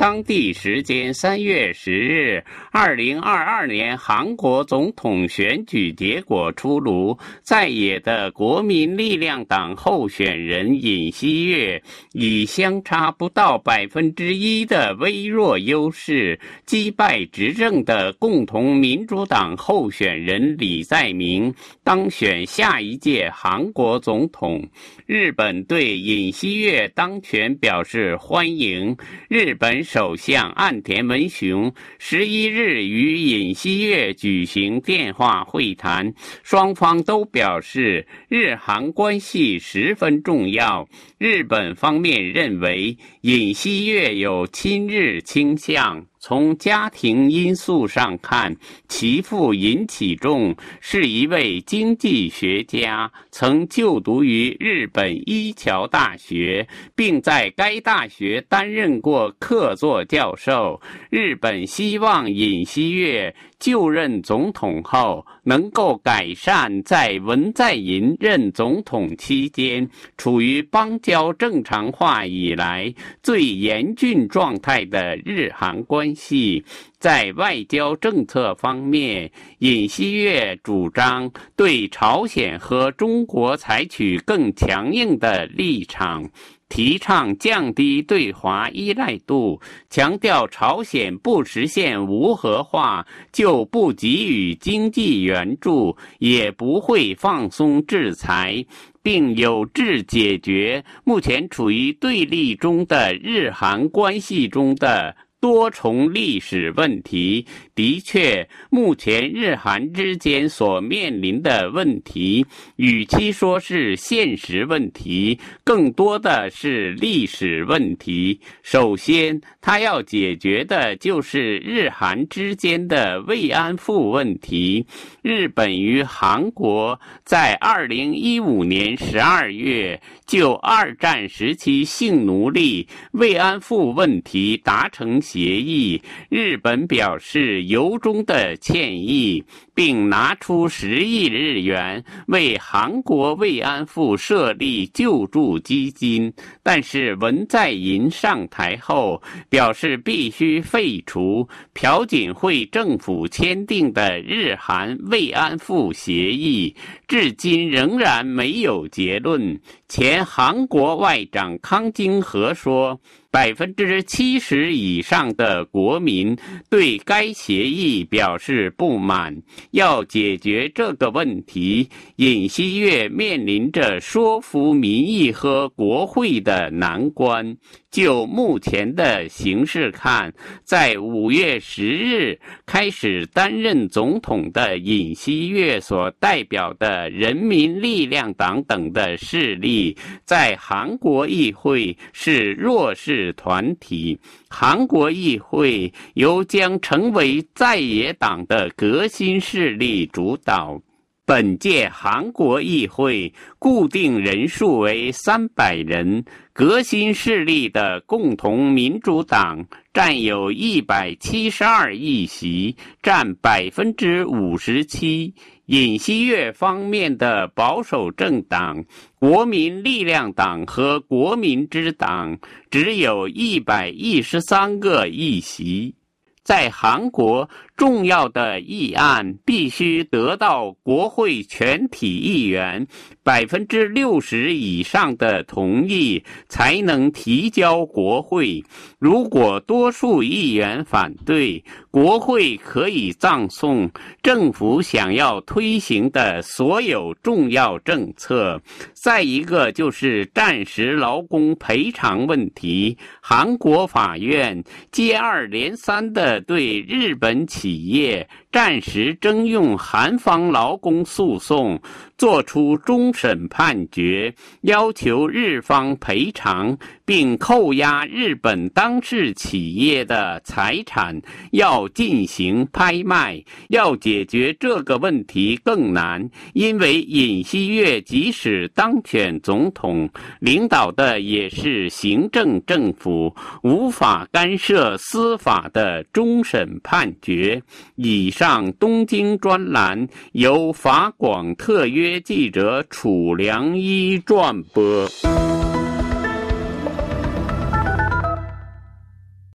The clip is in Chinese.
当地时间三月十日，二零二二年韩国总统选举结果出炉，在野的国民力量党候选人尹锡悦以相差不到百分之一的微弱优势击败执政的共同民主党候选人李在明，当选下一届韩国总统。日本对尹锡悦当选表示欢迎。日本。首相岸田文雄十一日与尹锡悦举行电话会谈，双方都表示日韩关系十分重要。日本方面认为尹锡悦有亲日倾向。从家庭因素上看，其父尹启仲是一位经济学家，曾就读于日本一桥大学，并在该大学担任过客座教授。日本希望尹锡悦。就任总统后，能够改善在文在寅任总统期间处于邦交正常化以来最严峻状态的日韩关系系。在外交政策方面，尹锡悦主张对朝鲜和中国采取更强硬的立场。提倡降低对华依赖度，强调朝鲜不实现无核化就不给予经济援助，也不会放松制裁，并有志解决目前处于对立中的日韩关系中的。多重历史问题的确，目前日韩之间所面临的问题，与其说是现实问题，更多的是历史问题。首先，他要解决的就是日韩之间的慰安妇问题。日本与韩国在二零一五年十二月就二战时期性奴隶慰安妇问题达成。协议，日本表示由衷的歉意，并拿出十亿日元为韩国慰安妇设立救助基金。但是文在寅上台后表示，必须废除朴槿惠政府签订的日韩慰安妇协议，至今仍然没有结论。前韩国外长康京和说。百分之七十以上的国民对该协议表示不满。要解决这个问题，尹锡悦面临着说服民意和国会的难关。就目前的形势看，在五月十日开始担任总统的尹锡悦所代表的人民力量党等的势力，在韩国议会是弱势团体。韩国议会由将成为在野党的革新势力主导。本届韩国议会固定人数为三百人。革新势力的共同民主党占有一百七十二议席，占百分之五十七。尹锡悦方面的保守政党国民力量党和国民之党只有一百一十三个议席。在韩国，重要的议案必须得到国会全体议员。百分之六十以上的同意才能提交国会。如果多数议员反对，国会可以葬送政府想要推行的所有重要政策。再一个就是战时劳工赔偿问题。韩国法院接二连三的对日本企业。暂时征用韩方劳工诉讼，作出终审判决，要求日方赔偿，并扣押日本当事企业的财产，要进行拍卖。要解决这个问题更难，因为尹锡悦即使当选总统，领导的也是行政政府，无法干涉司法的终审判决。以上东京专栏由法广特约记者楚良一撰播。